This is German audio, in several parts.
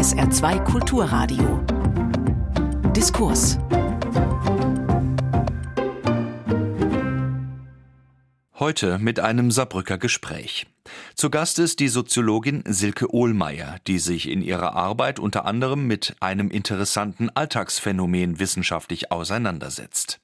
SR2 Kulturradio. Diskurs. Heute mit einem Saarbrücker Gespräch. Zu Gast ist die Soziologin Silke Ohlmeier, die sich in ihrer Arbeit unter anderem mit einem interessanten Alltagsphänomen wissenschaftlich auseinandersetzt.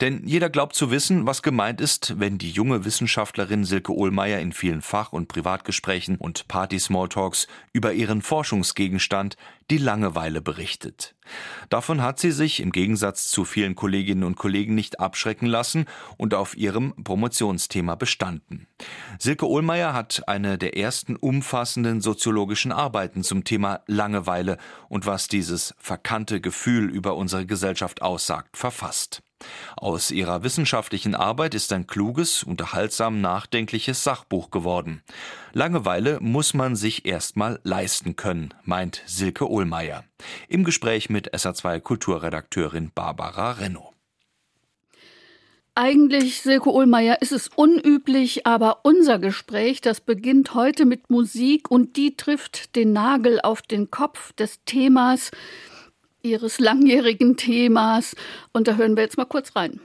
Denn jeder glaubt zu wissen, was gemeint ist, wenn die junge Wissenschaftlerin Silke Ohlmeier in vielen Fach- und Privatgesprächen und Party-Smalltalks über ihren Forschungsgegenstand, die Langeweile, berichtet. Davon hat sie sich im Gegensatz zu vielen Kolleginnen und Kollegen nicht abschrecken lassen und auf ihrem Promotionsthema bestanden. Silke Ohlmeier hat eine der ersten umfassenden soziologischen Arbeiten zum Thema Langeweile und was dieses verkannte Gefühl über unsere Gesellschaft aussagt, verfasst. Aus ihrer wissenschaftlichen Arbeit ist ein kluges, unterhaltsam nachdenkliches Sachbuch geworden. Langeweile muss man sich erstmal leisten können, meint Silke Ohlmeier. Im Gespräch mit SA2 Kulturredakteurin Barbara Renno. Eigentlich, Silke Ohlmeier, ist es unüblich, aber unser Gespräch, das beginnt heute mit Musik und die trifft den Nagel auf den Kopf des Themas, Ihres langjährigen Themas. Und da hören wir jetzt mal kurz rein.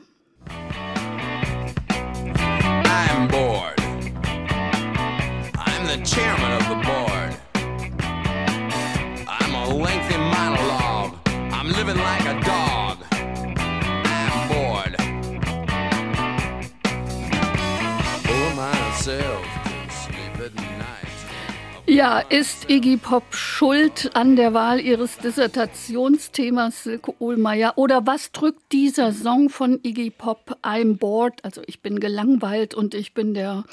I'm bored. I'm the chairman of Ja, ist Iggy Pop schuld an der Wahl ihres Dissertationsthemas Silke Ohlmeier? Oder was drückt dieser Song von Iggy Pop, I'm bored, also ich bin gelangweilt und ich bin der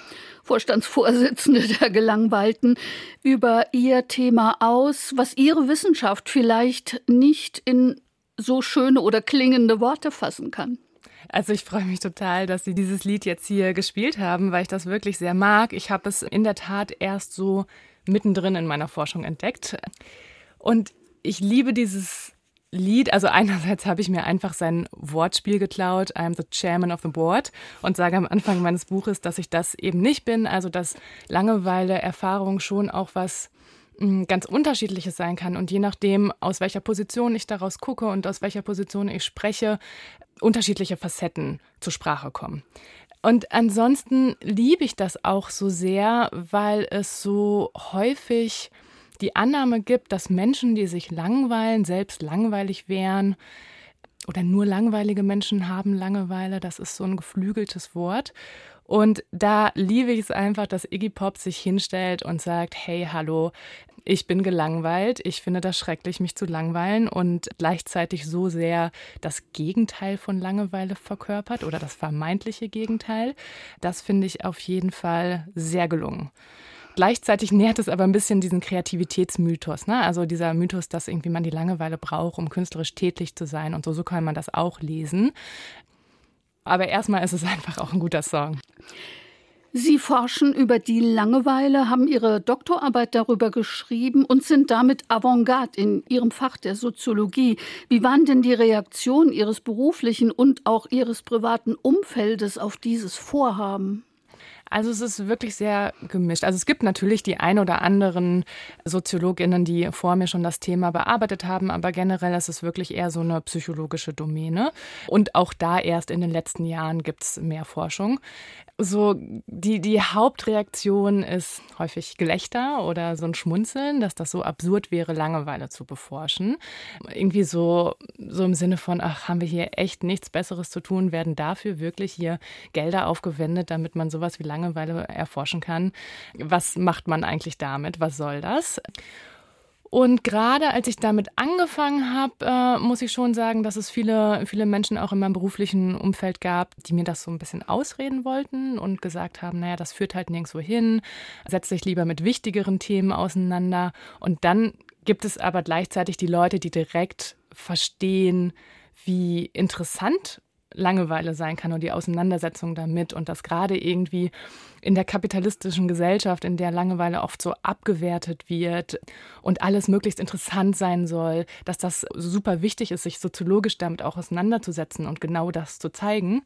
Vorstandsvorsitzende der Gelangweilten, über ihr Thema aus, was ihre Wissenschaft vielleicht nicht in so schöne oder klingende Worte fassen kann? Also ich freue mich total, dass Sie dieses Lied jetzt hier gespielt haben, weil ich das wirklich sehr mag. Ich habe es in der Tat erst so mittendrin in meiner Forschung entdeckt. Und ich liebe dieses Lied. Also einerseits habe ich mir einfach sein Wortspiel geklaut, I'm the Chairman of the Board, und sage am Anfang meines Buches, dass ich das eben nicht bin. Also dass Langeweile, Erfahrung schon auch was hm, ganz unterschiedliches sein kann und je nachdem, aus welcher Position ich daraus gucke und aus welcher Position ich spreche, unterschiedliche Facetten zur Sprache kommen. Und ansonsten liebe ich das auch so sehr, weil es so häufig die Annahme gibt, dass Menschen, die sich langweilen, selbst langweilig wären. Oder nur langweilige Menschen haben Langeweile. Das ist so ein geflügeltes Wort. Und da liebe ich es einfach, dass Iggy Pop sich hinstellt und sagt, hey, hallo, ich bin gelangweilt, ich finde das schrecklich, mich zu langweilen und gleichzeitig so sehr das Gegenteil von Langeweile verkörpert oder das vermeintliche Gegenteil. Das finde ich auf jeden Fall sehr gelungen. Gleichzeitig nährt es aber ein bisschen diesen Kreativitätsmythos, ne? Also dieser Mythos, dass irgendwie man die Langeweile braucht, um künstlerisch tätig zu sein und so, so kann man das auch lesen. Aber erstmal ist es einfach auch ein guter Song. Sie forschen über die Langeweile, haben Ihre Doktorarbeit darüber geschrieben und sind damit Avantgarde in Ihrem Fach der Soziologie. Wie waren denn die Reaktionen Ihres beruflichen und auch Ihres privaten Umfeldes auf dieses Vorhaben? Also es ist wirklich sehr gemischt. Also es gibt natürlich die ein oder anderen Soziologinnen, die vor mir schon das Thema bearbeitet haben, aber generell ist es wirklich eher so eine psychologische Domäne. Und auch da erst in den letzten Jahren gibt es mehr Forschung so die, die Hauptreaktion ist häufig Gelächter oder so ein Schmunzeln, dass das so absurd wäre, Langeweile zu beforschen. Irgendwie so, so im Sinne von, ach, haben wir hier echt nichts Besseres zu tun, werden dafür wirklich hier Gelder aufgewendet, damit man sowas wie Langeweile erforschen kann. Was macht man eigentlich damit? Was soll das? Und gerade als ich damit angefangen habe, äh, muss ich schon sagen, dass es viele, viele Menschen auch in meinem beruflichen Umfeld gab, die mir das so ein bisschen ausreden wollten und gesagt haben, naja, das führt halt nirgendwo hin, setz dich lieber mit wichtigeren Themen auseinander. Und dann gibt es aber gleichzeitig die Leute, die direkt verstehen, wie interessant Langeweile sein kann und die Auseinandersetzung damit und dass gerade irgendwie in der kapitalistischen Gesellschaft, in der Langeweile oft so abgewertet wird und alles möglichst interessant sein soll, dass das super wichtig ist, sich soziologisch damit auch auseinanderzusetzen und genau das zu zeigen.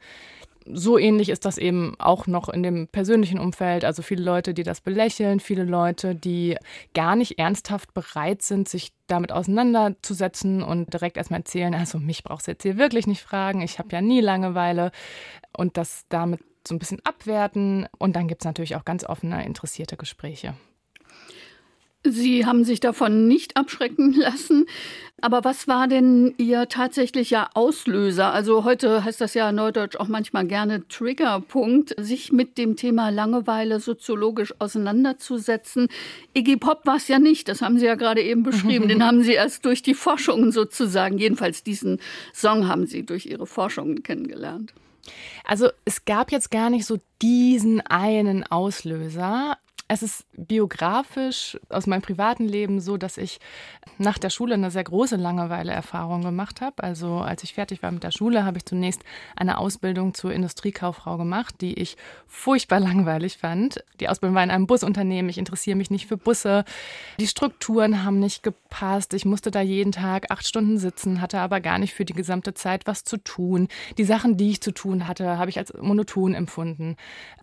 So ähnlich ist das eben auch noch in dem persönlichen Umfeld. Also viele Leute, die das belächeln, viele Leute, die gar nicht ernsthaft bereit sind, sich damit auseinanderzusetzen und direkt erstmal erzählen, also mich brauchst du jetzt hier wirklich nicht fragen, ich habe ja nie Langeweile und das damit so ein bisschen abwerten. Und dann gibt es natürlich auch ganz offene, interessierte Gespräche. Sie haben sich davon nicht abschrecken lassen. Aber was war denn Ihr tatsächlicher Auslöser? Also heute heißt das ja neudeutsch auch manchmal gerne Triggerpunkt, sich mit dem Thema Langeweile soziologisch auseinanderzusetzen. Iggy Pop war es ja nicht, das haben Sie ja gerade eben beschrieben. Den haben Sie erst durch die Forschungen sozusagen, jedenfalls diesen Song haben Sie durch Ihre Forschungen kennengelernt. Also es gab jetzt gar nicht so diesen einen Auslöser. Es ist biografisch aus meinem privaten Leben so, dass ich nach der Schule eine sehr große Langeweile-Erfahrung gemacht habe. Also als ich fertig war mit der Schule, habe ich zunächst eine Ausbildung zur Industriekauffrau gemacht, die ich furchtbar langweilig fand. Die Ausbildung war in einem Busunternehmen. Ich interessiere mich nicht für Busse. Die Strukturen haben nicht gepasst. Ich musste da jeden Tag acht Stunden sitzen, hatte aber gar nicht für die gesamte Zeit was zu tun. Die Sachen, die ich zu tun hatte, habe ich als monoton empfunden.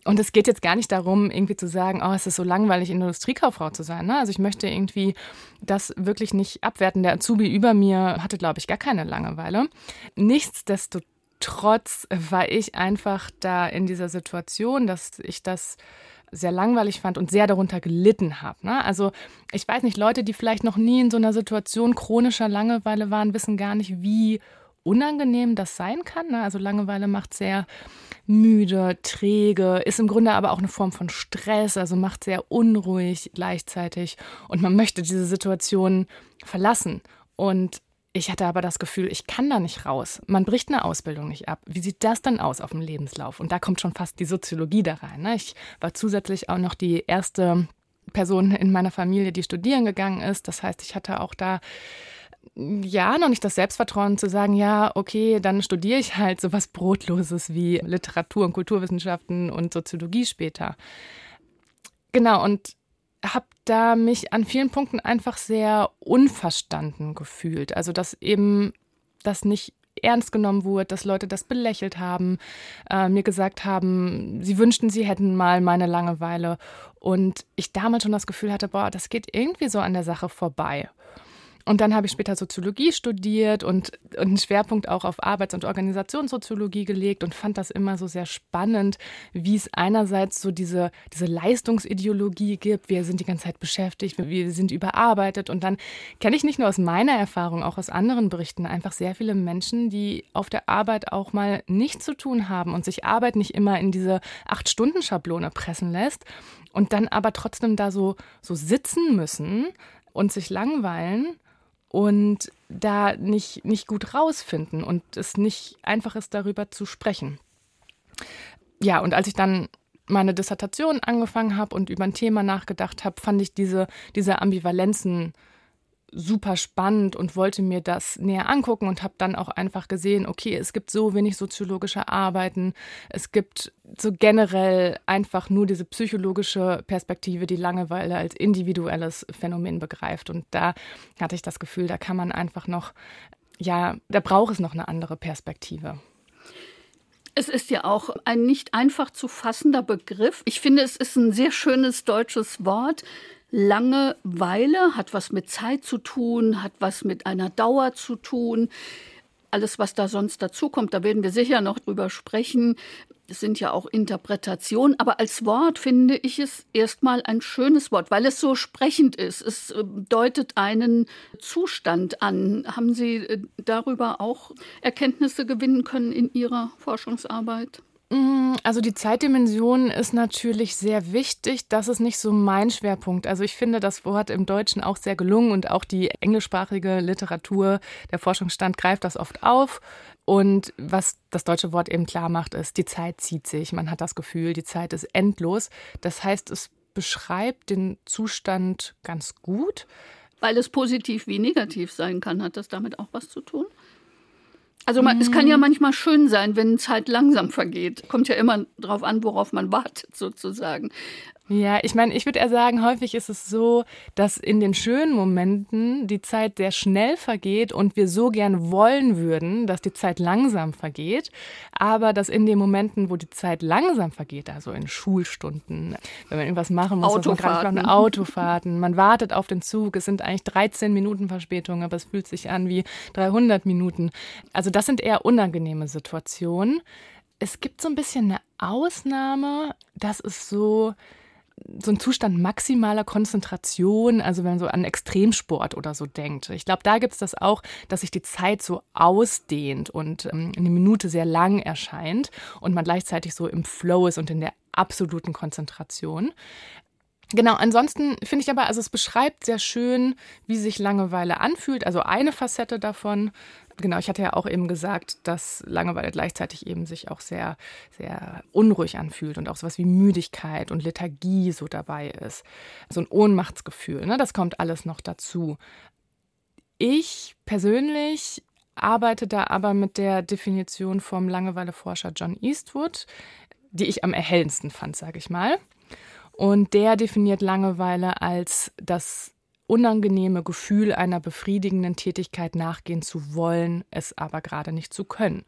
Und es geht jetzt gar nicht darum, irgendwie zu sagen, oh, es ist so langweilig, Industriekauffrau zu sein. Ne? Also ich möchte irgendwie das wirklich nicht abwerten. Der Azubi über mir hatte, glaube ich, gar keine Langeweile. Nichtsdestotrotz war ich einfach da in dieser Situation, dass ich das sehr langweilig fand und sehr darunter gelitten habe. Ne? Also ich weiß nicht, Leute, die vielleicht noch nie in so einer Situation chronischer Langeweile waren, wissen gar nicht, wie unangenehm das sein kann. Ne? Also Langeweile macht sehr müde, träge, ist im Grunde aber auch eine Form von Stress, also macht sehr unruhig gleichzeitig und man möchte diese Situation verlassen. Und ich hatte aber das Gefühl, ich kann da nicht raus. Man bricht eine Ausbildung nicht ab. Wie sieht das dann aus auf dem Lebenslauf? Und da kommt schon fast die Soziologie da rein. Ne? Ich war zusätzlich auch noch die erste Person in meiner Familie, die studieren gegangen ist. Das heißt, ich hatte auch da ja, noch nicht das Selbstvertrauen zu sagen, ja, okay, dann studiere ich halt so was Brotloses wie Literatur und Kulturwissenschaften und Soziologie später. Genau, und habe da mich an vielen Punkten einfach sehr unverstanden gefühlt. Also, dass eben das nicht ernst genommen wurde, dass Leute das belächelt haben, äh, mir gesagt haben, sie wünschten, sie hätten mal meine Langeweile. Und ich damals schon das Gefühl hatte, boah, das geht irgendwie so an der Sache vorbei. Und dann habe ich später Soziologie studiert und, und einen Schwerpunkt auch auf Arbeits- und Organisationssoziologie gelegt und fand das immer so sehr spannend, wie es einerseits so diese, diese Leistungsideologie gibt, wir sind die ganze Zeit beschäftigt, wir sind überarbeitet. Und dann kenne ich nicht nur aus meiner Erfahrung, auch aus anderen Berichten einfach sehr viele Menschen, die auf der Arbeit auch mal nichts zu tun haben und sich Arbeit nicht immer in diese Acht-Stunden-Schablone pressen lässt und dann aber trotzdem da so, so sitzen müssen und sich langweilen und da nicht, nicht gut rausfinden und es nicht einfach ist, darüber zu sprechen. Ja, und als ich dann meine Dissertation angefangen habe und über ein Thema nachgedacht habe, fand ich diese, diese Ambivalenzen super spannend und wollte mir das näher angucken und habe dann auch einfach gesehen, okay, es gibt so wenig soziologische Arbeiten, es gibt so generell einfach nur diese psychologische Perspektive, die Langeweile als individuelles Phänomen begreift. Und da hatte ich das Gefühl, da kann man einfach noch, ja, da braucht es noch eine andere Perspektive. Es ist ja auch ein nicht einfach zu fassender Begriff. Ich finde, es ist ein sehr schönes deutsches Wort. Langeweile hat was mit Zeit zu tun, hat was mit einer Dauer zu tun. Alles, was da sonst dazukommt, da werden wir sicher noch drüber sprechen. Es sind ja auch Interpretationen, aber als Wort finde ich es erstmal ein schönes Wort, weil es so sprechend ist. Es äh, deutet einen Zustand an. Haben Sie äh, darüber auch Erkenntnisse gewinnen können in Ihrer Forschungsarbeit? Mm, also die Zeitdimension ist natürlich sehr wichtig. Das ist nicht so mein Schwerpunkt. Also ich finde das Wort im Deutschen auch sehr gelungen und auch die englischsprachige Literatur, der Forschungsstand greift das oft auf. Und was das deutsche Wort eben klar macht, ist, die Zeit zieht sich. Man hat das Gefühl, die Zeit ist endlos. Das heißt, es beschreibt den Zustand ganz gut. Weil es positiv wie negativ sein kann, hat das damit auch was zu tun? Also man, mhm. es kann ja mhm. manchmal schön sein, wenn Zeit langsam vergeht. Kommt ja immer darauf an, worauf man wartet, sozusagen. Ja, ich meine, ich würde eher sagen, häufig ist es so, dass in den schönen Momenten die Zeit sehr schnell vergeht und wir so gern wollen würden, dass die Zeit langsam vergeht, aber dass in den Momenten, wo die Zeit langsam vergeht, also in Schulstunden, wenn man irgendwas machen muss, Autofahrten. Man Autofahrten, man wartet auf den Zug, es sind eigentlich 13 Minuten Verspätung, aber es fühlt sich an wie 300 Minuten. Also das sind eher unangenehme Situationen. Es gibt so ein bisschen eine Ausnahme, das ist so, so ein Zustand maximaler Konzentration, also wenn man so an Extremsport oder so denkt. Ich glaube, da gibt es das auch, dass sich die Zeit so ausdehnt und ähm, eine Minute sehr lang erscheint und man gleichzeitig so im Flow ist und in der absoluten Konzentration. Genau, ansonsten finde ich aber, also es beschreibt sehr schön, wie sich Langeweile anfühlt. Also eine Facette davon. Genau, ich hatte ja auch eben gesagt, dass Langeweile gleichzeitig eben sich auch sehr, sehr unruhig anfühlt und auch sowas wie Müdigkeit und Lethargie so dabei ist. So ein Ohnmachtsgefühl, ne? das kommt alles noch dazu. Ich persönlich arbeite da aber mit der Definition vom Langeweileforscher John Eastwood, die ich am erhellendsten fand, sage ich mal. Und der definiert Langeweile als das unangenehme Gefühl einer befriedigenden Tätigkeit nachgehen zu wollen, es aber gerade nicht zu können.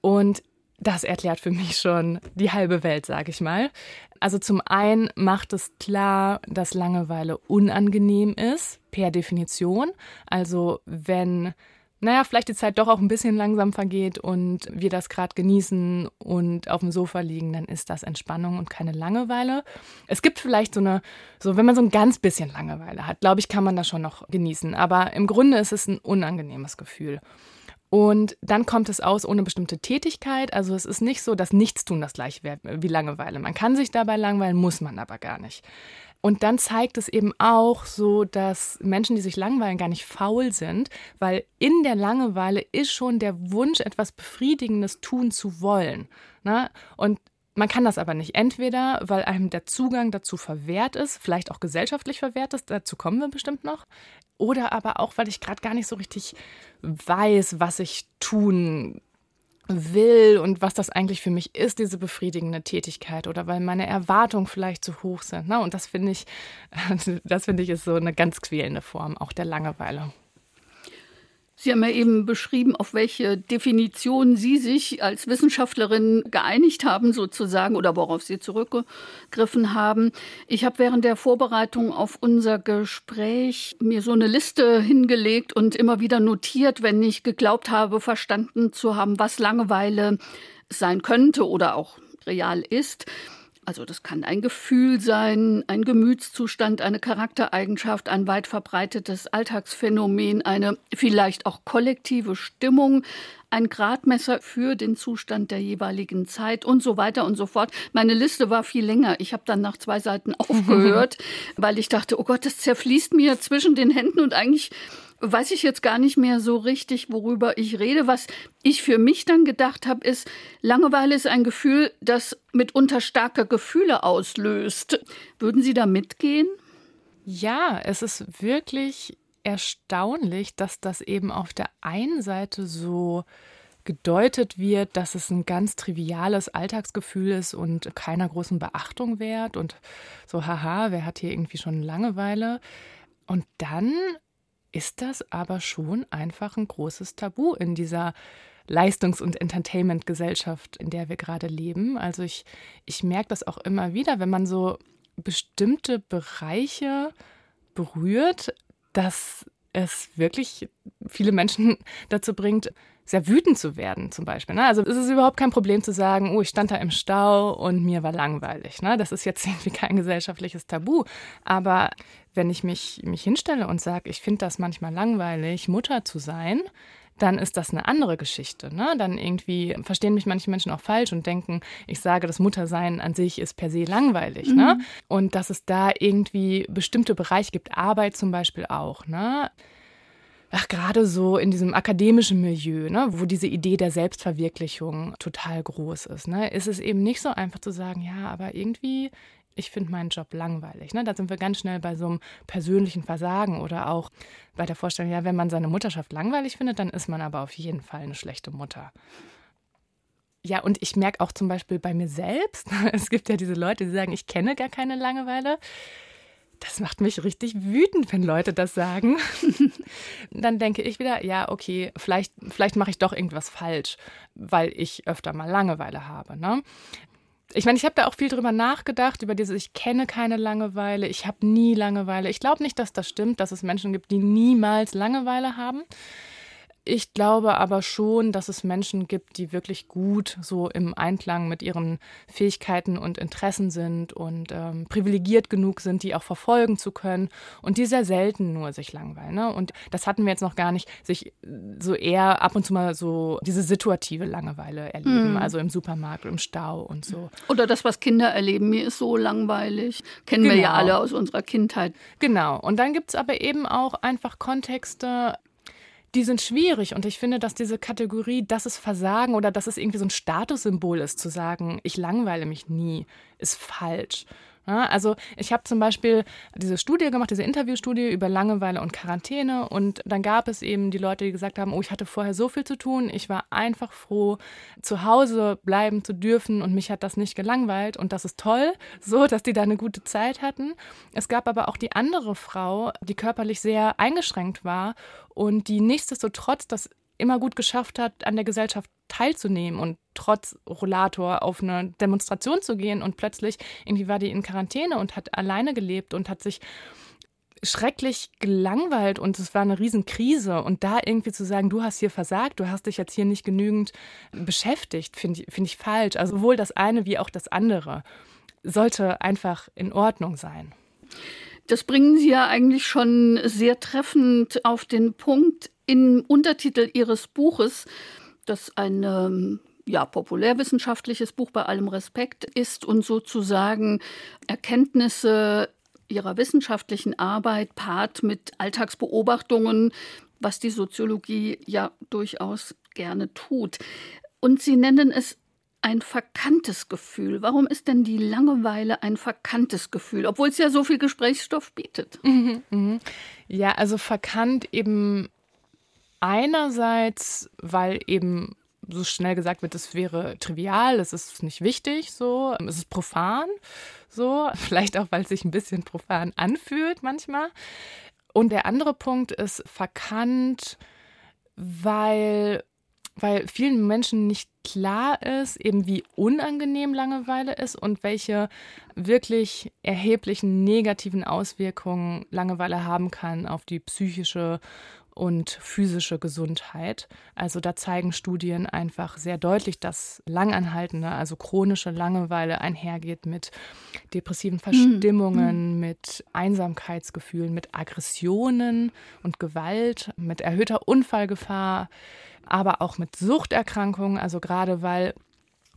Und das erklärt für mich schon die halbe Welt, sage ich mal. Also zum einen macht es klar, dass Langeweile unangenehm ist, per Definition. Also wenn naja, vielleicht die Zeit doch auch ein bisschen langsam vergeht und wir das gerade genießen und auf dem Sofa liegen, dann ist das Entspannung und keine Langeweile. Es gibt vielleicht so eine, so wenn man so ein ganz bisschen Langeweile hat, glaube ich, kann man das schon noch genießen. Aber im Grunde ist es ein unangenehmes Gefühl. Und dann kommt es aus ohne bestimmte Tätigkeit. Also es ist nicht so, dass Nichtstun das gleiche wäre wie Langeweile. Man kann sich dabei langweilen, muss man aber gar nicht. Und dann zeigt es eben auch so, dass Menschen, die sich langweilen, gar nicht faul sind, weil in der Langeweile ist schon der Wunsch, etwas Befriedigendes tun zu wollen. Ne? Und man kann das aber nicht. Entweder, weil einem der Zugang dazu verwehrt ist, vielleicht auch gesellschaftlich verwehrt ist, dazu kommen wir bestimmt noch. Oder aber auch, weil ich gerade gar nicht so richtig weiß, was ich tun will und was das eigentlich für mich ist, diese befriedigende Tätigkeit oder weil meine Erwartungen vielleicht zu hoch sind. Ne? Und das finde ich, das finde ich ist so eine ganz quälende Form auch der Langeweile. Sie haben ja eben beschrieben, auf welche Definition Sie sich als Wissenschaftlerin geeinigt haben, sozusagen, oder worauf Sie zurückgegriffen haben. Ich habe während der Vorbereitung auf unser Gespräch mir so eine Liste hingelegt und immer wieder notiert, wenn ich geglaubt habe, verstanden zu haben, was Langeweile sein könnte oder auch real ist. Also das kann ein Gefühl sein, ein Gemütszustand, eine Charaktereigenschaft, ein weit verbreitetes Alltagsphänomen, eine vielleicht auch kollektive Stimmung, ein Gradmesser für den Zustand der jeweiligen Zeit und so weiter und so fort. Meine Liste war viel länger. Ich habe dann nach zwei Seiten aufgehört, weil ich dachte, oh Gott, das zerfließt mir zwischen den Händen und eigentlich weiß ich jetzt gar nicht mehr so richtig, worüber ich rede. Was ich für mich dann gedacht habe, ist, Langeweile ist ein Gefühl, das mitunter starke Gefühle auslöst. Würden Sie da mitgehen? Ja, es ist wirklich erstaunlich, dass das eben auf der einen Seite so gedeutet wird, dass es ein ganz triviales Alltagsgefühl ist und keiner großen Beachtung wert und so, haha, wer hat hier irgendwie schon Langeweile? Und dann ist das aber schon einfach ein großes Tabu in dieser Leistungs- und Entertainment-Gesellschaft, in der wir gerade leben. Also ich, ich merke das auch immer wieder, wenn man so bestimmte Bereiche berührt, dass es wirklich viele Menschen dazu bringt, sehr wütend zu werden, zum Beispiel. Ne? Also es ist überhaupt kein Problem zu sagen, oh, ich stand da im Stau und mir war langweilig. Ne? Das ist jetzt irgendwie kein gesellschaftliches Tabu. Aber wenn ich mich, mich hinstelle und sage, ich finde das manchmal langweilig, Mutter zu sein, dann ist das eine andere Geschichte. Ne? Dann irgendwie verstehen mich manche Menschen auch falsch und denken, ich sage, das Muttersein an sich ist per se langweilig. Ne? Mhm. Ne? Und dass es da irgendwie bestimmte Bereiche gibt, Arbeit zum Beispiel auch. Ne? Ach, gerade so in diesem akademischen Milieu, ne, wo diese Idee der Selbstverwirklichung total groß ist, ne, ist es eben nicht so einfach zu sagen, ja, aber irgendwie, ich finde meinen Job langweilig. Ne? Da sind wir ganz schnell bei so einem persönlichen Versagen oder auch bei der Vorstellung, ja, wenn man seine Mutterschaft langweilig findet, dann ist man aber auf jeden Fall eine schlechte Mutter. ja, und ich merke auch zum Beispiel bei mir selbst, es gibt ja diese Leute, die sagen, ich kenne gar keine Langeweile. Das macht mich richtig wütend, wenn Leute das sagen. Dann denke ich wieder, ja, okay, vielleicht, vielleicht mache ich doch irgendwas falsch, weil ich öfter mal Langeweile habe. Ne? Ich meine, ich habe da auch viel drüber nachgedacht, über dieses, ich kenne keine Langeweile, ich habe nie Langeweile. Ich glaube nicht, dass das stimmt, dass es Menschen gibt, die niemals Langeweile haben. Ich glaube aber schon, dass es Menschen gibt, die wirklich gut so im Einklang mit ihren Fähigkeiten und Interessen sind und ähm, privilegiert genug sind, die auch verfolgen zu können und die sehr selten nur sich langweilen. Ne? Und das hatten wir jetzt noch gar nicht, sich so eher ab und zu mal so diese situative Langeweile erleben, mhm. also im Supermarkt, im Stau und so. Oder das, was Kinder erleben, mir ist so langweilig. Kennen genau. wir ja genau. alle aus unserer Kindheit. Genau. Und dann gibt es aber eben auch einfach Kontexte, die sind schwierig. Und ich finde, dass diese Kategorie, das ist Versagen oder dass es irgendwie so ein Statussymbol ist, zu sagen, ich langweile mich nie, ist falsch. Ja, also ich habe zum Beispiel diese Studie gemacht, diese Interviewstudie über Langeweile und Quarantäne. Und dann gab es eben die Leute, die gesagt haben, oh, ich hatte vorher so viel zu tun, ich war einfach froh, zu Hause bleiben zu dürfen und mich hat das nicht gelangweilt. Und das ist toll, so, dass die da eine gute Zeit hatten. Es gab aber auch die andere Frau, die körperlich sehr eingeschränkt war und die nichtsdestotrotz das immer gut geschafft hat, an der Gesellschaft teilzunehmen. Und trotz Rollator auf eine Demonstration zu gehen und plötzlich irgendwie war die in Quarantäne und hat alleine gelebt und hat sich schrecklich gelangweilt und es war eine Riesenkrise und da irgendwie zu sagen, du hast hier versagt, du hast dich jetzt hier nicht genügend beschäftigt, finde ich, find ich falsch. Also sowohl das eine wie auch das andere sollte einfach in Ordnung sein. Das bringen Sie ja eigentlich schon sehr treffend auf den Punkt im Untertitel Ihres Buches das ein ja, populärwissenschaftliches Buch bei allem Respekt ist und sozusagen Erkenntnisse ihrer wissenschaftlichen Arbeit paart mit Alltagsbeobachtungen, was die Soziologie ja durchaus gerne tut. Und Sie nennen es ein verkanntes Gefühl. Warum ist denn die Langeweile ein verkanntes Gefühl, obwohl es ja so viel Gesprächsstoff bietet? Mhm, mh. Ja, also verkannt eben Einerseits, weil eben so schnell gesagt wird, es wäre trivial, es ist nicht wichtig, so, es ist profan, so, vielleicht auch, weil es sich ein bisschen profan anfühlt manchmal. Und der andere Punkt ist verkannt, weil, weil vielen Menschen nicht klar ist, eben wie unangenehm Langeweile ist und welche wirklich erheblichen negativen Auswirkungen Langeweile haben kann auf die psychische und physische Gesundheit. Also da zeigen Studien einfach sehr deutlich, dass langanhaltende, also chronische Langeweile einhergeht mit depressiven Verstimmungen, mhm. mit Einsamkeitsgefühlen, mit Aggressionen und Gewalt, mit erhöhter Unfallgefahr, aber auch mit Suchterkrankungen, also gerade weil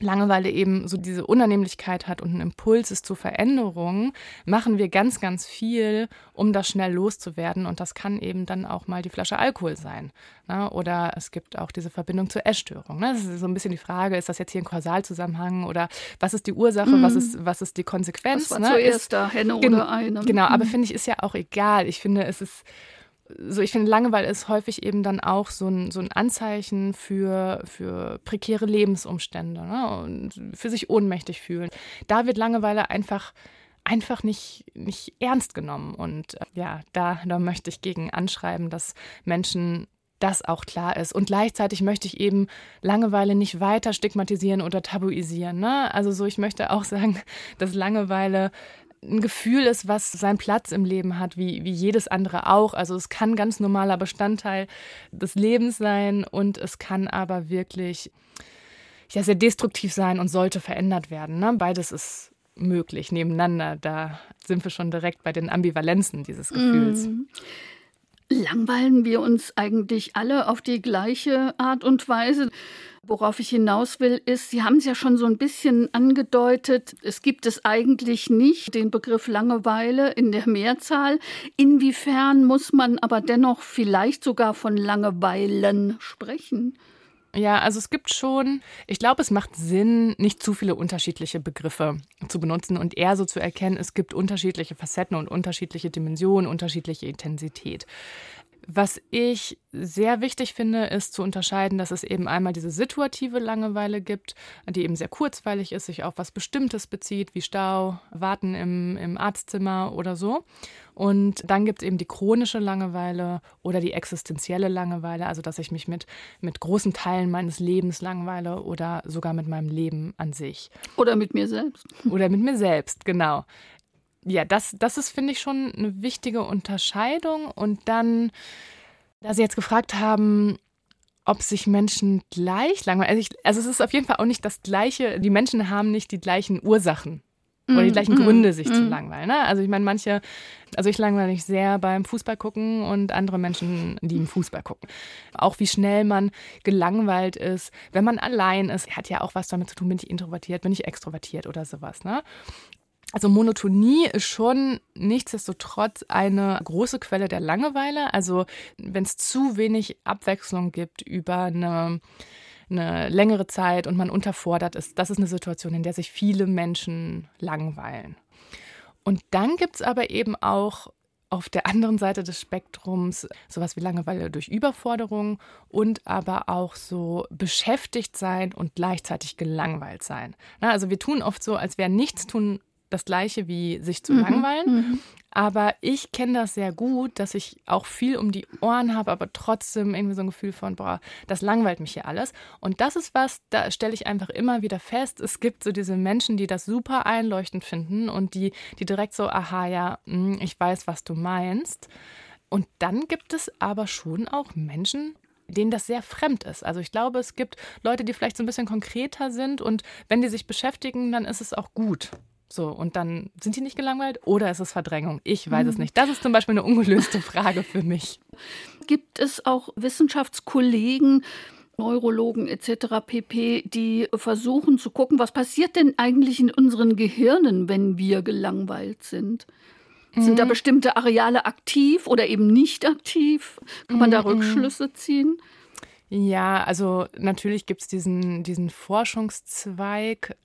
Langeweile eben so diese Unannehmlichkeit hat und ein Impuls ist zur Veränderung, machen wir ganz, ganz viel, um das schnell loszuwerden. Und das kann eben dann auch mal die Flasche Alkohol sein. Ne? Oder es gibt auch diese Verbindung zur Essstörung. Ne? Das ist so ein bisschen die Frage, ist das jetzt hier ein Kausalzusammenhang oder was ist die Ursache, mhm. was, ist, was ist die Konsequenz? Was war ne? zuerst da, Henne oder eine? Genau, aber mhm. finde ich, ist ja auch egal. Ich finde, es ist so, ich finde, Langeweile ist häufig eben dann auch so ein, so ein Anzeichen für, für prekäre Lebensumstände ne? und für sich ohnmächtig fühlen. Da wird Langeweile einfach einfach nicht, nicht ernst genommen. Und äh, ja, da, da möchte ich gegen anschreiben, dass Menschen das auch klar ist. Und gleichzeitig möchte ich eben Langeweile nicht weiter stigmatisieren oder tabuisieren. Ne? Also so, ich möchte auch sagen, dass Langeweile ein Gefühl ist, was seinen Platz im Leben hat, wie, wie jedes andere auch. Also es kann ganz normaler Bestandteil des Lebens sein und es kann aber wirklich ja, sehr destruktiv sein und sollte verändert werden. Ne? Beides ist möglich nebeneinander. Da sind wir schon direkt bei den Ambivalenzen dieses Gefühls. Mm. Langweilen wir uns eigentlich alle auf die gleiche Art und Weise? Worauf ich hinaus will, ist, Sie haben es ja schon so ein bisschen angedeutet, es gibt es eigentlich nicht, den Begriff Langeweile in der Mehrzahl. Inwiefern muss man aber dennoch vielleicht sogar von Langeweilen sprechen? Ja, also es gibt schon, ich glaube, es macht Sinn, nicht zu viele unterschiedliche Begriffe zu benutzen und eher so zu erkennen, es gibt unterschiedliche Facetten und unterschiedliche Dimensionen, unterschiedliche Intensität. Was ich sehr wichtig finde, ist zu unterscheiden, dass es eben einmal diese situative Langeweile gibt, die eben sehr kurzweilig ist, sich auf was Bestimmtes bezieht, wie Stau, Warten im, im Arztzimmer oder so. Und dann gibt es eben die chronische Langeweile oder die existenzielle Langeweile, also dass ich mich mit, mit großen Teilen meines Lebens langweile oder sogar mit meinem Leben an sich. Oder mit mir selbst. Oder mit mir selbst, genau ja, das, das ist, finde ich, schon eine wichtige Unterscheidung. Und dann, da Sie jetzt gefragt haben, ob sich Menschen gleich langweilen. Also, ich, also es ist auf jeden Fall auch nicht das Gleiche. Die Menschen haben nicht die gleichen Ursachen oder die mm, gleichen mm, Gründe, sich mm. zu langweilen. Ne? Also ich meine, manche, also ich langweile mich sehr beim Fußball gucken und andere Menschen, die im Fußball gucken. Auch wie schnell man gelangweilt ist, wenn man allein ist, hat ja auch was damit zu tun, bin ich introvertiert, bin ich extrovertiert oder sowas. Ne? Also Monotonie ist schon nichtsdestotrotz eine große Quelle der Langeweile. Also wenn es zu wenig Abwechslung gibt über eine, eine längere Zeit und man unterfordert ist, das ist eine Situation, in der sich viele Menschen langweilen. Und dann gibt es aber eben auch auf der anderen Seite des Spektrums sowas wie Langeweile durch Überforderung und aber auch so beschäftigt sein und gleichzeitig gelangweilt sein. Na, also wir tun oft so, als wäre nichts tun das Gleiche wie sich zu mhm. langweilen. Mhm. Aber ich kenne das sehr gut, dass ich auch viel um die Ohren habe, aber trotzdem irgendwie so ein Gefühl von, boah, das langweilt mich hier alles. Und das ist was, da stelle ich einfach immer wieder fest, es gibt so diese Menschen, die das super einleuchtend finden und die, die direkt so, aha, ja, hm, ich weiß, was du meinst. Und dann gibt es aber schon auch Menschen, denen das sehr fremd ist. Also ich glaube, es gibt Leute, die vielleicht so ein bisschen konkreter sind und wenn die sich beschäftigen, dann ist es auch gut. So, und dann sind die nicht gelangweilt oder ist es Verdrängung? Ich weiß es hm. nicht. Das ist zum Beispiel eine ungelöste Frage für mich. Gibt es auch Wissenschaftskollegen, Neurologen etc. pp., die versuchen zu gucken, was passiert denn eigentlich in unseren Gehirnen, wenn wir gelangweilt sind? Sind mhm. da bestimmte Areale aktiv oder eben nicht aktiv? Kann man da mhm. Rückschlüsse ziehen? Ja, also natürlich gibt es diesen, diesen Forschungszweig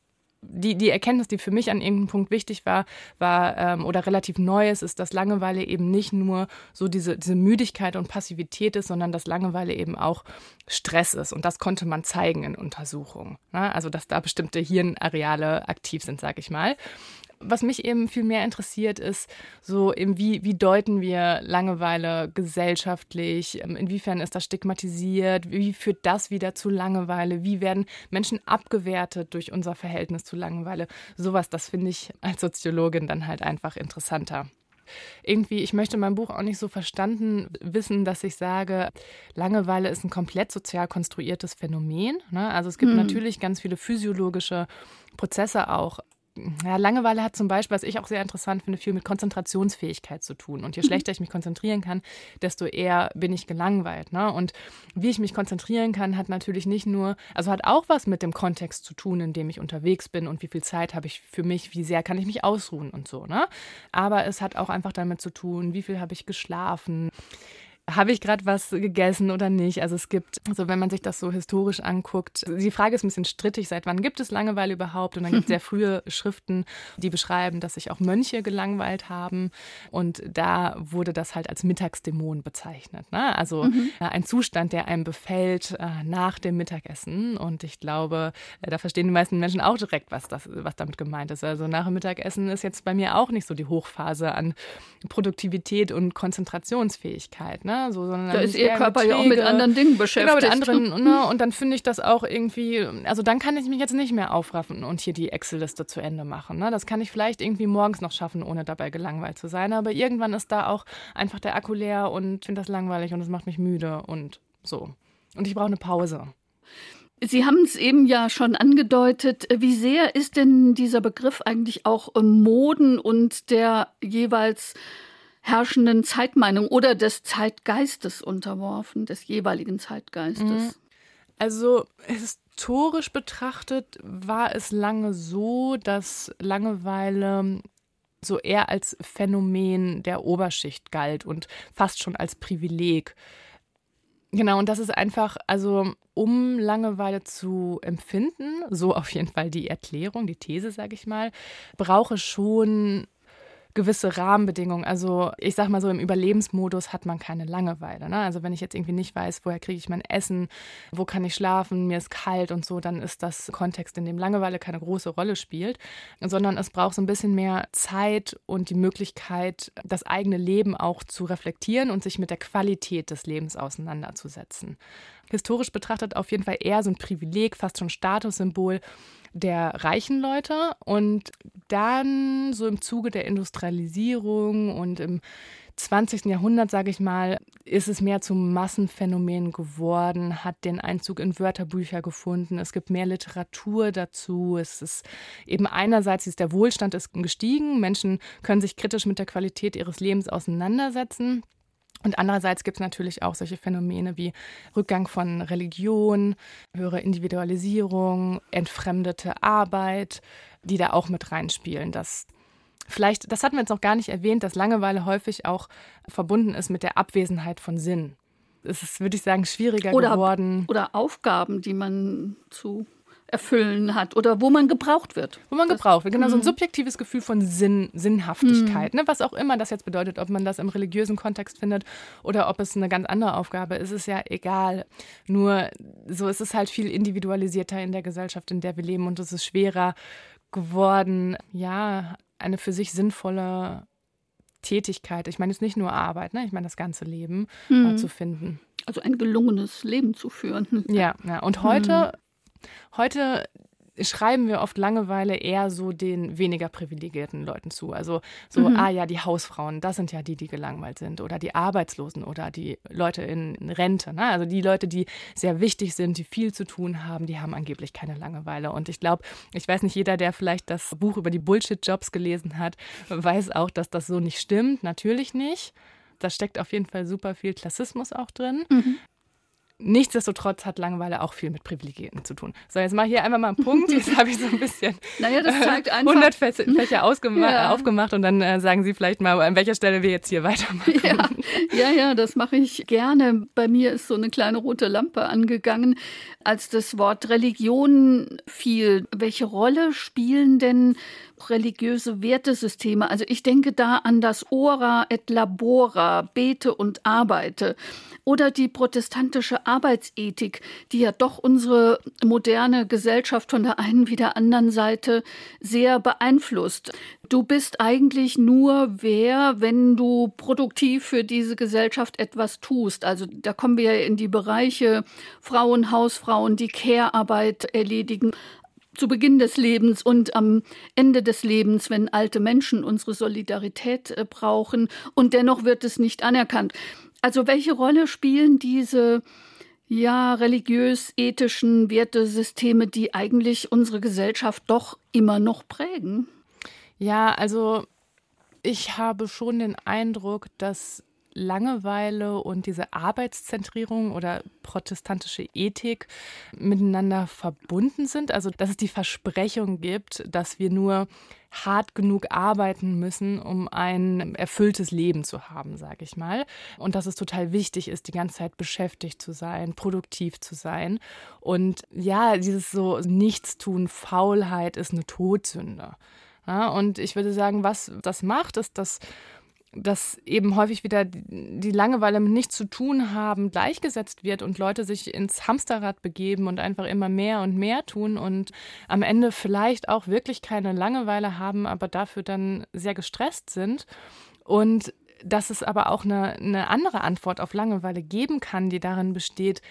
die, die Erkenntnis, die für mich an irgendeinem Punkt wichtig war, war ähm, oder relativ neu ist, ist, dass Langeweile eben nicht nur so diese, diese Müdigkeit und Passivität ist, sondern dass Langeweile eben auch Stress ist. Und das konnte man zeigen in Untersuchungen. Ne? Also, dass da bestimmte Hirnareale aktiv sind, sag ich mal was mich eben viel mehr interessiert, ist so, eben wie, wie deuten wir Langeweile gesellschaftlich? Ähm, inwiefern ist das stigmatisiert? Wie führt das wieder zu Langeweile? Wie werden Menschen abgewertet durch unser Verhältnis zu Langeweile? Sowas, das finde ich als Soziologin dann halt einfach interessanter irgendwie, ich möchte mein Buch auch nicht so verstanden wissen, dass ich sage, Langeweile ist ein komplett sozial konstruiertes Phänomen. Ne? Also es gibt hm. natürlich ganz viele physiologische Prozesse auch ja, Langeweile hat zum Beispiel, was ich auch sehr interessant finde, viel mit Konzentrationsfähigkeit zu tun. Und je mhm. schlechter ich mich konzentrieren kann, desto eher bin ich gelangweilt. Ne? Und wie ich mich konzentrieren kann, hat natürlich nicht nur, also hat auch was mit dem Kontext zu tun, in dem ich unterwegs bin und wie viel Zeit habe ich für mich, wie sehr kann ich mich ausruhen und so. Ne? Aber es hat auch einfach damit zu tun, wie viel habe ich geschlafen habe ich gerade was gegessen oder nicht? Also es gibt, also wenn man sich das so historisch anguckt, die Frage ist ein bisschen strittig, seit wann gibt es Langeweile überhaupt? Und dann gibt es sehr frühe Schriften, die beschreiben, dass sich auch Mönche gelangweilt haben. Und da wurde das halt als Mittagsdämon bezeichnet. Ne? Also mhm. Ein Zustand, der einem befällt äh, nach dem Mittagessen. Und ich glaube, äh, da verstehen die meisten Menschen auch direkt, was, das, was damit gemeint ist. Also nach dem Mittagessen ist jetzt bei mir auch nicht so die Hochphase an Produktivität und Konzentrationsfähigkeit. Ne? So, da ist ihr Körper ja auch mit anderen Dingen beschäftigt. Genau, mit anderen. Ne? Und dann finde ich das auch irgendwie, also dann kann ich mich jetzt nicht mehr aufraffen und hier die Excel-Liste zu Ende machen. Ne? Das kann ich vielleicht irgendwie morgens noch schaffen, ohne dabei gelangweilt zu sein. Aber irgendwann ist da auch einfach der Akku leer und finde das langweilig und es macht mich müde und so. Und ich brauche eine Pause. Sie haben es eben ja schon angedeutet. Wie sehr ist denn dieser Begriff eigentlich auch Moden und der jeweils herrschenden Zeitmeinung oder des Zeitgeistes unterworfen, des jeweiligen Zeitgeistes. Mhm. Also historisch betrachtet war es lange so, dass Langeweile so eher als Phänomen der Oberschicht galt und fast schon als Privileg. Genau, und das ist einfach, also um Langeweile zu empfinden, so auf jeden Fall die Erklärung, die These, sage ich mal, brauche schon gewisse Rahmenbedingungen. Also ich sag mal so, im Überlebensmodus hat man keine Langeweile. Ne? Also wenn ich jetzt irgendwie nicht weiß, woher kriege ich mein Essen, wo kann ich schlafen, mir ist kalt und so, dann ist das Kontext, in dem Langeweile keine große Rolle spielt, sondern es braucht so ein bisschen mehr Zeit und die Möglichkeit, das eigene Leben auch zu reflektieren und sich mit der Qualität des Lebens auseinanderzusetzen. Historisch betrachtet auf jeden Fall eher so ein Privileg, fast schon Statussymbol der reichen Leute. Und dann so im Zuge der Industrialisierung und im 20. Jahrhundert, sage ich mal, ist es mehr zum Massenphänomen geworden, hat den Einzug in Wörterbücher gefunden. Es gibt mehr Literatur dazu. Es ist eben einerseits ist der Wohlstand ist gestiegen. Menschen können sich kritisch mit der Qualität ihres Lebens auseinandersetzen. Und andererseits gibt es natürlich auch solche Phänomene wie Rückgang von Religion, höhere Individualisierung, entfremdete Arbeit, die da auch mit reinspielen. Das vielleicht, das hatten wir jetzt noch gar nicht erwähnt, dass Langeweile häufig auch verbunden ist mit der Abwesenheit von Sinn. Es ist, würde ich sagen, schwieriger oder, geworden. Oder Aufgaben, die man zu erfüllen hat oder wo man gebraucht wird. Wo man gebraucht wird, genau, so ein mhm. subjektives Gefühl von Sinn, Sinnhaftigkeit, mhm. ne? was auch immer das jetzt bedeutet, ob man das im religiösen Kontext findet oder ob es eine ganz andere Aufgabe ist, ist ja egal. Nur so ist es halt viel individualisierter in der Gesellschaft, in der wir leben und es ist schwerer geworden, ja, eine für sich sinnvolle Tätigkeit, ich meine jetzt nicht nur Arbeit, ne? ich meine das ganze Leben mhm. zu finden. Also ein gelungenes Leben zu führen. Ja, ja. und heute mhm. Heute schreiben wir oft Langeweile eher so den weniger privilegierten Leuten zu. Also so, mhm. ah ja, die Hausfrauen, das sind ja die, die gelangweilt sind. Oder die Arbeitslosen oder die Leute in Rente. Ne? Also die Leute, die sehr wichtig sind, die viel zu tun haben, die haben angeblich keine Langeweile. Und ich glaube, ich weiß nicht, jeder, der vielleicht das Buch über die Bullshit-Jobs gelesen hat, weiß auch, dass das so nicht stimmt. Natürlich nicht. Da steckt auf jeden Fall super viel Klassismus auch drin. Mhm. Nichtsdestotrotz hat Langeweile auch viel mit Privilegien zu tun. So, jetzt mache ich hier einmal mal einen Punkt. Jetzt habe ich so ein bisschen naja, das zeigt einfach, 100 Fächer ja. aufgemacht und dann äh, sagen Sie vielleicht mal, an welcher Stelle wir jetzt hier weitermachen. Ja, ja, ja das mache ich gerne. Bei mir ist so eine kleine rote Lampe angegangen, als das Wort Religion fiel. Welche Rolle spielen denn religiöse Wertesysteme? Also ich denke da an das Ora et Labora, bete und arbeite oder die protestantische Arbeitsethik, die ja doch unsere moderne Gesellschaft von der einen wie der anderen Seite sehr beeinflusst. Du bist eigentlich nur wer, wenn du produktiv für diese Gesellschaft etwas tust. Also da kommen wir in die Bereiche Frauen, Hausfrauen, die Care-Arbeit erledigen, zu Beginn des Lebens und am Ende des Lebens, wenn alte Menschen unsere Solidarität äh, brauchen. Und dennoch wird es nicht anerkannt. Also welche Rolle spielen diese ja religiös-ethischen Wertesysteme, die eigentlich unsere Gesellschaft doch immer noch prägen? Ja, also ich habe schon den Eindruck, dass Langeweile und diese Arbeitszentrierung oder protestantische Ethik miteinander verbunden sind. Also, dass es die Versprechung gibt, dass wir nur hart genug arbeiten müssen, um ein erfülltes Leben zu haben, sage ich mal. Und dass es total wichtig ist, die ganze Zeit beschäftigt zu sein, produktiv zu sein. Und ja, dieses so Nichtstun, Faulheit ist eine Todsünde. Ja, und ich würde sagen, was das macht, ist, dass dass eben häufig wieder die Langeweile mit nichts zu tun haben gleichgesetzt wird und Leute sich ins Hamsterrad begeben und einfach immer mehr und mehr tun und am Ende vielleicht auch wirklich keine Langeweile haben, aber dafür dann sehr gestresst sind. Und dass es aber auch eine, eine andere Antwort auf Langeweile geben kann, die darin besteht,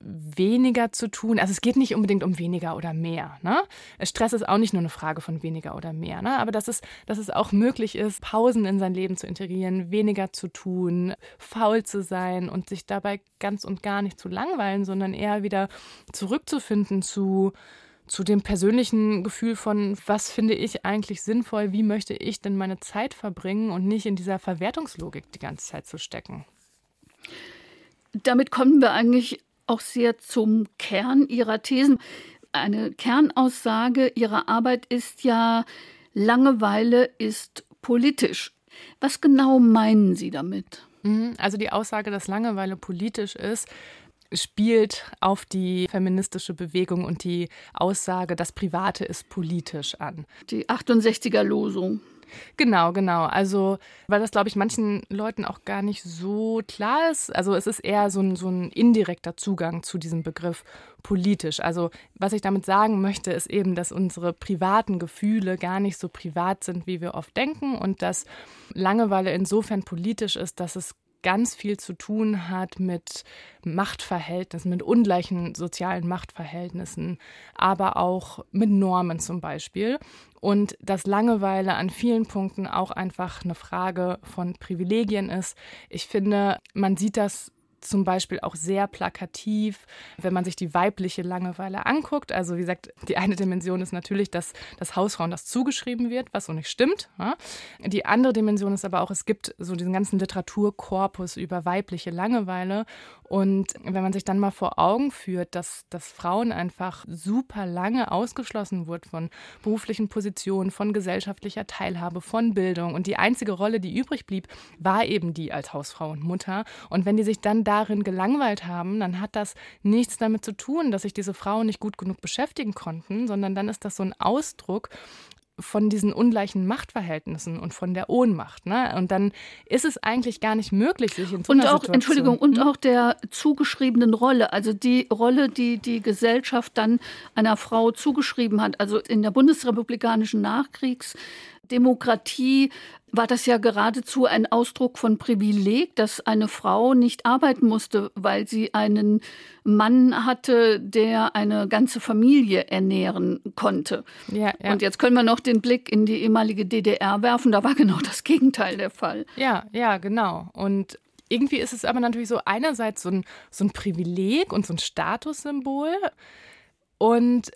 weniger zu tun. Also es geht nicht unbedingt um weniger oder mehr. Ne? Stress ist auch nicht nur eine Frage von weniger oder mehr. Ne? Aber dass es, dass es auch möglich ist, Pausen in sein Leben zu integrieren, weniger zu tun, faul zu sein und sich dabei ganz und gar nicht zu langweilen, sondern eher wieder zurückzufinden zu zu dem persönlichen Gefühl von, was finde ich eigentlich sinnvoll, wie möchte ich denn meine Zeit verbringen und nicht in dieser Verwertungslogik die ganze Zeit zu stecken. Damit kommen wir eigentlich auch sehr zum Kern ihrer Thesen. Eine Kernaussage ihrer Arbeit ist ja, Langeweile ist politisch. Was genau meinen Sie damit? Mhm, also die Aussage, dass Langeweile politisch ist, spielt auf die feministische Bewegung und die Aussage, das Private ist politisch an. Die 68er Losung. Genau, genau. Also, weil das, glaube ich, manchen Leuten auch gar nicht so klar ist. Also, es ist eher so ein, so ein indirekter Zugang zu diesem Begriff politisch. Also, was ich damit sagen möchte, ist eben, dass unsere privaten Gefühle gar nicht so privat sind, wie wir oft denken und dass Langeweile insofern politisch ist, dass es ganz viel zu tun hat mit Machtverhältnissen, mit ungleichen sozialen Machtverhältnissen, aber auch mit Normen zum Beispiel. Und dass Langeweile an vielen Punkten auch einfach eine Frage von Privilegien ist. Ich finde, man sieht das zum Beispiel auch sehr plakativ, wenn man sich die weibliche Langeweile anguckt. Also wie gesagt, die eine Dimension ist natürlich, dass das Hausfrauen das zugeschrieben wird, was so nicht stimmt. Die andere Dimension ist aber auch, es gibt so diesen ganzen Literaturkorpus über weibliche Langeweile. Und wenn man sich dann mal vor Augen führt, dass, dass Frauen einfach super lange ausgeschlossen wurden von beruflichen Positionen, von gesellschaftlicher Teilhabe, von Bildung und die einzige Rolle, die übrig blieb, war eben die als Hausfrau und Mutter. Und wenn die sich dann darin gelangweilt haben, dann hat das nichts damit zu tun, dass sich diese Frauen nicht gut genug beschäftigen konnten, sondern dann ist das so ein Ausdruck von diesen ungleichen Machtverhältnissen und von der Ohnmacht. Ne? Und dann ist es eigentlich gar nicht möglich, sich in so und einer auch, Situation... Entschuldigung, und Hm? auch der zugeschriebenen Rolle, also die Rolle, die die Gesellschaft dann einer Frau zugeschrieben hat. Also in der bundesrepublikanischen Nachkriegsdemokratie war das ja geradezu ein Ausdruck von Privileg, dass eine Frau nicht arbeiten musste, weil sie einen Mann hatte, der eine ganze Familie ernähren konnte. Ja, ja. Und jetzt können wir noch den Blick in die ehemalige DDR werfen. Da war genau das Gegenteil der Fall. Ja, ja, genau. Und irgendwie ist es aber natürlich so einerseits so ein, so ein Privileg und so ein Statussymbol und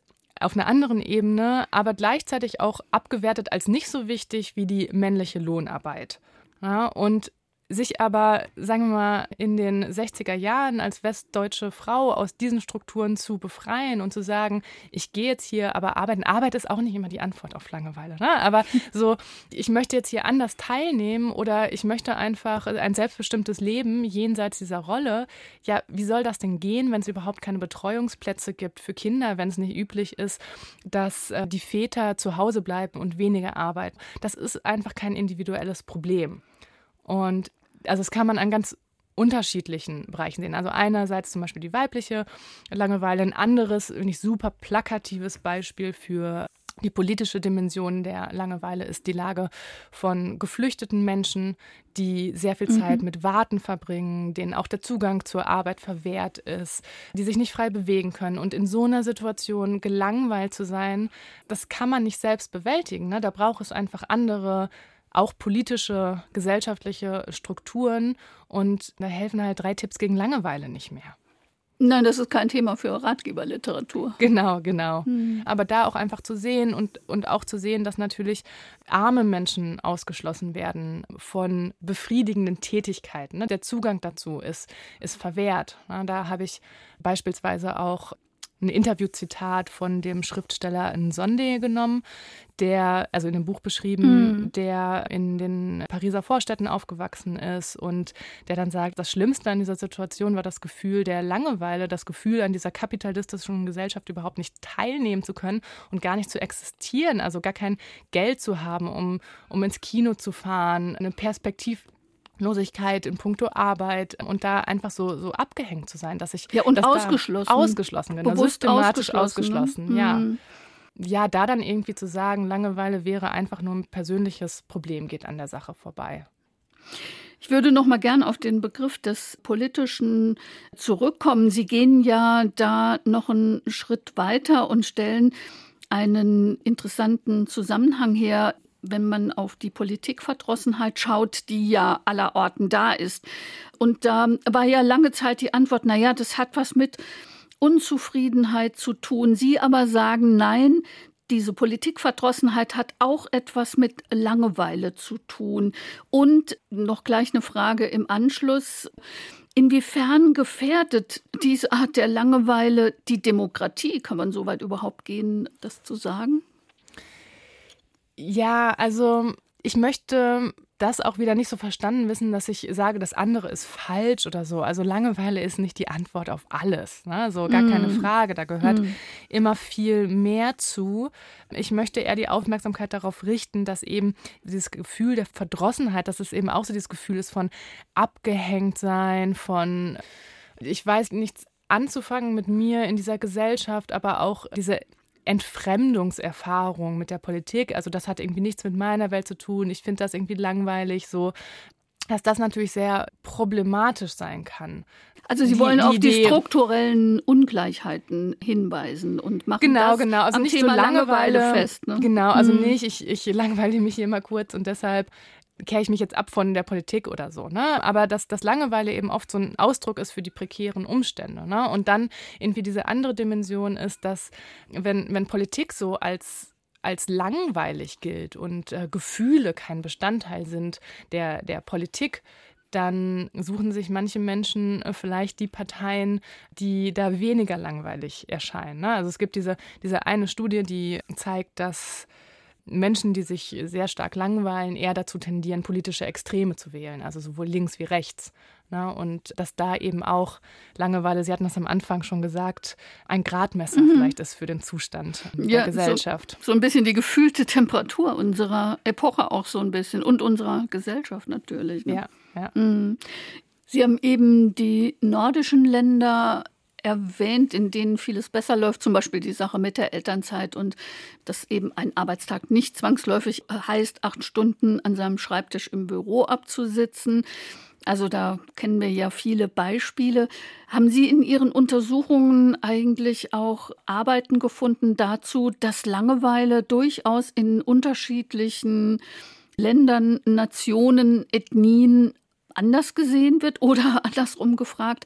auf einer anderen Ebene, aber gleichzeitig auch abgewertet als nicht so wichtig wie die männliche Lohnarbeit. Ja, und sich aber, sagen wir mal, in den 60er Jahren als westdeutsche Frau aus diesen Strukturen zu befreien und zu sagen, ich gehe jetzt hier aber arbeiten. Arbeit ist auch nicht immer die Antwort auf Langeweile. Ne? Aber so, ich möchte jetzt hier anders teilnehmen oder ich möchte einfach ein selbstbestimmtes Leben jenseits dieser Rolle. Ja, wie soll das denn gehen, wenn es überhaupt keine Betreuungsplätze gibt für Kinder, wenn es nicht üblich ist, dass äh, die Väter zu Hause bleiben und weniger arbeiten? Das ist einfach kein individuelles Problem. Und also das kann man an ganz unterschiedlichen Bereichen sehen. Also einerseits zum Beispiel die weibliche Langeweile, ein anderes, finde ich, super plakatives Beispiel für die politische Dimension der Langeweile ist die Lage von geflüchteten Menschen, die sehr viel Zeit mit Warten verbringen, denen auch der Zugang zur Arbeit verwehrt ist, die sich nicht frei bewegen können. Und in so einer Situation gelangweilt zu sein, das kann man nicht selbst bewältigen. Ne? Da braucht es einfach andere auch politische, gesellschaftliche Strukturen. Und da helfen halt drei Tipps gegen Langeweile nicht mehr. Nein, das ist kein Thema für Ratgeberliteratur. Genau, genau. Hm. Aber da auch einfach zu sehen und, und auch zu sehen, dass natürlich arme Menschen ausgeschlossen werden von befriedigenden Tätigkeiten. Ne? Der Zugang dazu ist, ist verwehrt. Ne? Da habe ich beispielsweise auch ein Interviewzitat von dem Schriftsteller Nsonde genommen, der, also in dem Buch beschrieben, mm. der in den Pariser Vorstädten aufgewachsen ist und der dann sagt, das Schlimmste an dieser Situation war das Gefühl der Langeweile, das Gefühl, an dieser kapitalistischen Gesellschaft überhaupt nicht teilnehmen zu können und gar nicht zu existieren, also gar kein Geld zu haben, um, um ins Kino zu fahren, eine Perspektiv Losigkeit in puncto Arbeit und da einfach so, so abgehängt zu sein, dass ich. Ja, und ausgeschlossen. Ausgeschlossen, genau. Bewusst systematisch ausgeschlossen, ausgeschlossen, ja. Mhm. Ja, da dann irgendwie zu sagen, Langeweile wäre einfach nur ein persönliches Problem, geht an der Sache vorbei. Ich würde noch mal gern auf den Begriff des Politischen zurückkommen. Sie gehen ja da noch einen Schritt weiter und stellen einen interessanten Zusammenhang her wenn man auf die Politikverdrossenheit schaut, die ja allerorten da ist. Und da war ja lange Zeit die Antwort, na ja, das hat was mit Unzufriedenheit zu tun. Sie aber sagen, nein, diese Politikverdrossenheit hat auch etwas mit Langeweile zu tun. Und noch gleich eine Frage im Anschluss. Inwiefern gefährdet diese Art der Langeweile die Demokratie? Kann man so weit überhaupt gehen, das zu sagen? Ja, also ich möchte das auch wieder nicht so verstanden wissen, dass ich sage, das andere ist falsch oder so. Also Langeweile ist nicht die Antwort auf alles. Ne? So gar mm. keine Frage. Da gehört mm. immer viel mehr zu. Ich möchte eher die Aufmerksamkeit darauf richten, dass eben dieses Gefühl der Verdrossenheit, dass es eben auch so dieses Gefühl ist von abgehängt sein, von ich weiß nichts anzufangen mit mir in dieser Gesellschaft, aber auch diese Entfremdungserfahrung mit der Politik. Also das hat irgendwie nichts mit meiner Welt zu tun. Ich finde das irgendwie langweilig, so dass das natürlich sehr problematisch sein kann. Also Sie die, wollen die auf die strukturellen Ungleichheiten hinweisen und machen genau, das genau. Also am nicht Thema so Langeweile, Langeweile fest. Ne? Genau, also mhm. nicht, ich, ich langweile mich hier mal kurz und deshalb kehre ich mich jetzt ab von der Politik oder so. Ne? Aber dass, dass Langeweile eben oft so ein Ausdruck ist für die prekären Umstände. Ne? Und dann irgendwie diese andere Dimension ist, dass wenn, wenn Politik so als als langweilig gilt und äh, Gefühle kein Bestandteil sind der, der Politik, dann suchen sich manche Menschen äh, vielleicht die Parteien, die da weniger langweilig erscheinen. Ne? Also es gibt diese, diese eine Studie, die zeigt, dass Menschen, die sich sehr stark langweilen, eher dazu tendieren, politische Extreme zu wählen, also sowohl links wie rechts. Ne? Und dass da eben auch Langeweile, Sie hatten das am Anfang schon gesagt, ein Gradmesser mhm. vielleicht ist für den Zustand ja, der Gesellschaft. So, so, ein bisschen die gefühlte Temperatur unserer Epoche auch so ein bisschen und unserer Gesellschaft natürlich. Ne? Ja, ja. Mhm. Sie haben eben die nordischen Länder erwähnt, in denen vieles besser läuft, zum Beispiel die Sache mit der Elternzeit und dass eben ein Arbeitstag nicht zwangsläufig heißt, acht Stunden an seinem Schreibtisch im Büro abzusitzen. Also da kennen wir ja viele Beispiele. Haben Sie in Ihren Untersuchungen eigentlich auch Arbeiten gefunden dazu, dass Langeweile durchaus in unterschiedlichen Ländern, Nationen, Ethnien anders gesehen wird? Oder andersrum gefragt,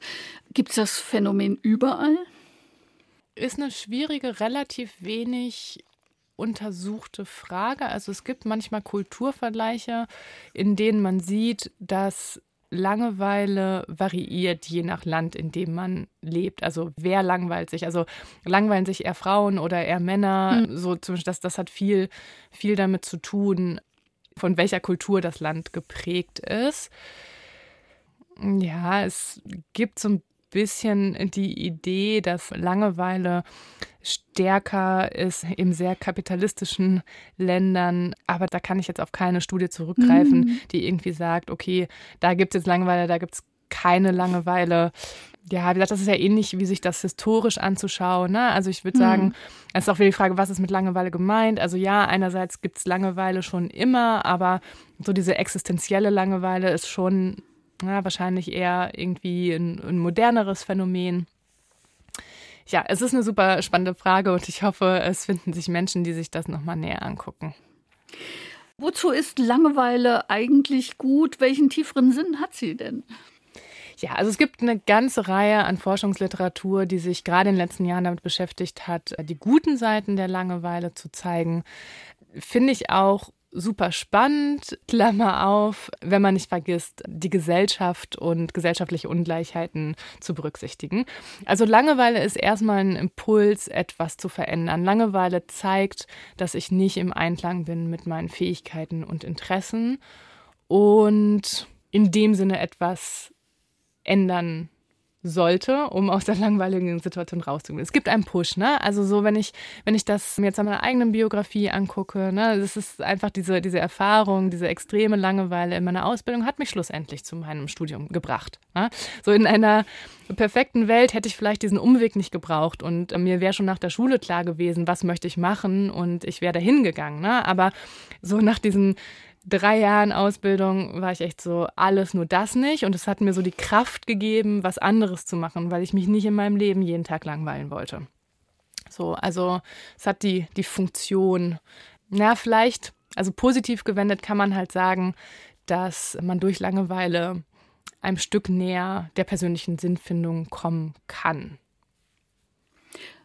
gibt es das Phänomen überall? Ist eine schwierige, relativ wenig untersuchte Frage. Also es gibt manchmal Kulturvergleiche, in denen man sieht, dass Langeweile variiert je nach Land, in dem man lebt. Also wer langweilt sich? Also langweilen sich eher Frauen oder eher Männer? Mhm. So zum das, das hat viel, viel damit zu tun, von welcher Kultur das Land geprägt ist. Ja, es gibt so ein bisschen die Idee, dass Langeweile stärker ist in sehr kapitalistischen Ländern. Aber da kann ich jetzt auf keine Studie zurückgreifen, mhm. die irgendwie sagt, okay, da gibt es jetzt Langeweile, da gibt es keine Langeweile. Ja, wie gesagt, das ist ja ähnlich, wie sich das historisch anzuschauen. Ne? Also ich würde mhm. sagen, es ist auch wieder die Frage, was ist mit Langeweile gemeint? Also ja, einerseits gibt es Langeweile schon immer, aber so diese existenzielle Langeweile ist schon ja, wahrscheinlich eher irgendwie ein, ein moderneres Phänomen. Ja, es ist eine super spannende Frage und ich hoffe, es finden sich Menschen, die sich das nochmal näher angucken. Wozu ist Langeweile eigentlich gut? Welchen tieferen Sinn hat sie denn? Ja, also es gibt eine ganze Reihe an Forschungsliteratur, die sich gerade in den letzten Jahren damit beschäftigt hat, die guten Seiten der Langeweile zu zeigen. Finde ich auch super spannend, Klammer auf, wenn man nicht vergisst, die Gesellschaft und gesellschaftliche Ungleichheiten zu berücksichtigen. Also Langeweile ist erstmal ein Impuls, etwas zu verändern. Langeweile zeigt, dass ich nicht im Einklang bin mit meinen Fähigkeiten und Interessen und in dem Sinne etwas ändern sollte, um aus der langweiligen Situation rauszukommen. Es gibt einen Push, ne? Also so, wenn ich, wenn ich das mir jetzt an meiner eigenen Biografie angucke, ne, das ist einfach diese, diese Erfahrung, diese extreme Langeweile in meiner Ausbildung hat mich schlussendlich zu meinem Studium gebracht. Ne? So in einer perfekten Welt hätte ich vielleicht diesen Umweg nicht gebraucht und äh, mir wäre schon nach der Schule klar gewesen, was möchte ich machen und ich wäre dahin gegangen. Ne? Aber so nach diesen drei Jahren Ausbildung war ich echt so alles nur das nicht und es hat mir so die Kraft gegeben, was anderes zu machen, weil ich mich nicht in meinem Leben jeden Tag langweilen wollte. So, also es hat die, die Funktion, na, vielleicht, also positiv gewendet kann man halt sagen, dass man durch Langeweile einem Stück näher der persönlichen Sinnfindung kommen kann.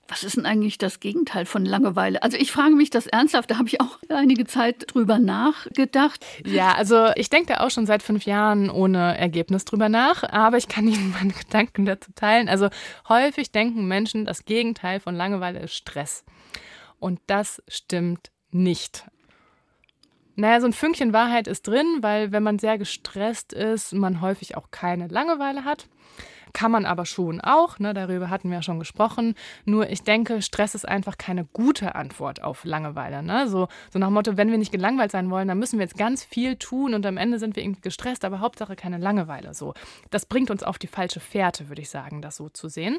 Was ist denn eigentlich das Gegenteil von Langeweile? Also ich frage mich das ernsthaft, da habe ich auch einige Zeit drüber nachgedacht. Ja, also ich denke da auch schon seit fünf Jahren ohne Ergebnis drüber nach, aber ich kann Ihnen meine Gedanken dazu teilen. Also häufig denken Menschen, das Gegenteil von Langeweile ist Stress. Und das stimmt nicht. Naja, so ein Fünkchen Wahrheit ist drin, weil wenn man sehr gestresst ist, man häufig auch keine Langeweile hat. Kann man aber schon auch, ne, darüber hatten wir ja schon gesprochen. Nur ich denke, Stress ist einfach keine gute Antwort auf Langeweile. Ne? So, so nach dem Motto, wenn wir nicht gelangweilt sein wollen, dann müssen wir jetzt ganz viel tun und am Ende sind wir irgendwie gestresst, aber Hauptsache keine Langeweile. So. Das bringt uns auf die falsche Fährte, würde ich sagen, das so zu sehen.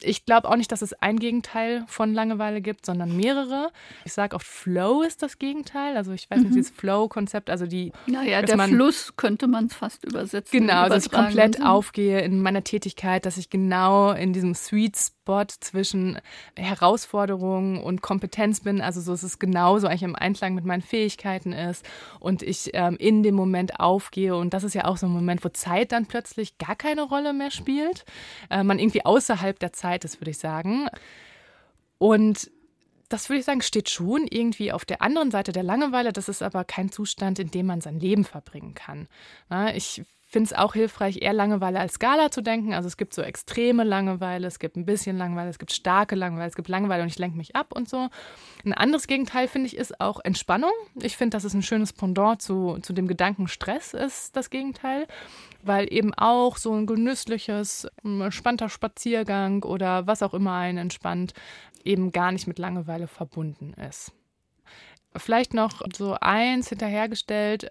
Ich glaube auch nicht, dass es ein Gegenteil von Langeweile gibt, sondern mehrere. Ich sage oft, Flow ist das Gegenteil. Also ich weiß nicht, mhm. dieses Flow-Konzept, also die. Naja, der man, Fluss könnte man es fast übersetzen. Genau, dass ich komplett aufgehe in meiner Tätigkeit, dass ich genau in diesem Sweet Spot zwischen Herausforderungen und Kompetenz bin. Also so ist es genauso eigentlich im Einklang mit meinen Fähigkeiten ist und ich ähm, in dem Moment aufgehe. Und das ist ja auch so ein Moment, wo Zeit dann plötzlich gar keine Rolle mehr spielt. Äh, man irgendwie außerhalb der Zeit ist, würde ich sagen. Und das würde ich sagen, steht schon irgendwie auf der anderen Seite der Langeweile. Das ist aber kein Zustand, in dem man sein Leben verbringen kann. Ich finde es auch hilfreich, eher Langeweile als Skala zu denken. Also es gibt so extreme Langeweile, es gibt ein bisschen Langeweile, es gibt starke Langeweile, es gibt Langeweile und ich lenke mich ab und so. Ein anderes Gegenteil, finde ich, ist auch Entspannung. Ich finde, das ist ein schönes Pendant zu, zu dem Gedanken Stress ist das Gegenteil, weil eben auch so ein genüssliches, entspannter Spaziergang oder was auch immer einen entspannt, eben gar nicht mit Langeweile verbunden ist. Vielleicht noch so eins hinterhergestellt.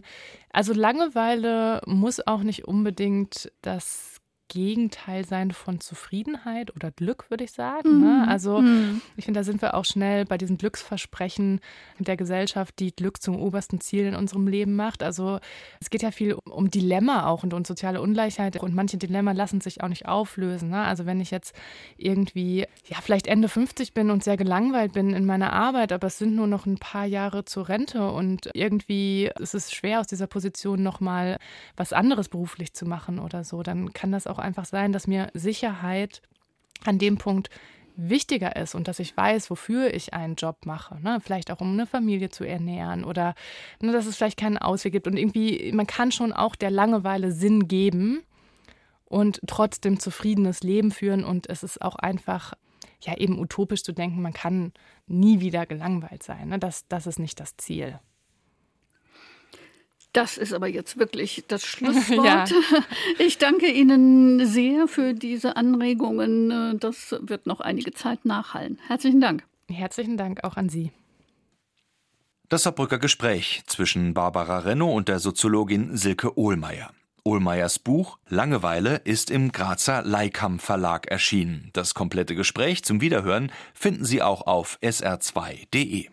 Also Langeweile muss auch nicht unbedingt das Gegenteil sein von Zufriedenheit oder Glück, würde ich sagen. Ne? Mhm. Also mhm. ich finde, da sind wir auch schnell bei diesen Glücksversprechen der Gesellschaft, die Glück zum obersten Ziel in unserem Leben macht. Also es geht ja viel um Dilemma auch und um soziale Ungleichheit und manche Dilemma lassen sich auch nicht auflösen. Ne? Also wenn ich jetzt irgendwie, ja, vielleicht Ende 50 bin und sehr gelangweilt bin in meiner Arbeit, aber es sind nur noch ein paar Jahre zur Rente und irgendwie ist es schwer aus dieser Position nochmal was anderes beruflich zu machen oder so, dann kann das auch einfach sein, dass mir Sicherheit an dem Punkt wichtiger ist und dass ich weiß, wofür ich einen Job mache. Ne? Vielleicht auch, um eine Familie zu ernähren oder ne, dass es vielleicht keinen Ausweg gibt. Und irgendwie, man kann schon auch der Langeweile Sinn geben und trotzdem zufriedenes Leben führen. Und es ist auch einfach, ja, eben utopisch zu denken, man kann nie wieder gelangweilt sein. Ne? Das, das ist nicht das Ziel. Das ist aber jetzt wirklich das Schlusswort. Ja. Ich danke Ihnen sehr für diese Anregungen. Das wird noch einige Zeit nachhallen. Herzlichen Dank. Herzlichen Dank auch an Sie. Das Saarbrücker Gespräch zwischen Barbara Renno und der Soziologin Silke Ohlmeier. Ohlmeiers Buch Langeweile ist im Grazer Leikam Verlag erschienen. Das komplette Gespräch zum Wiederhören finden Sie auch auf sr2.de.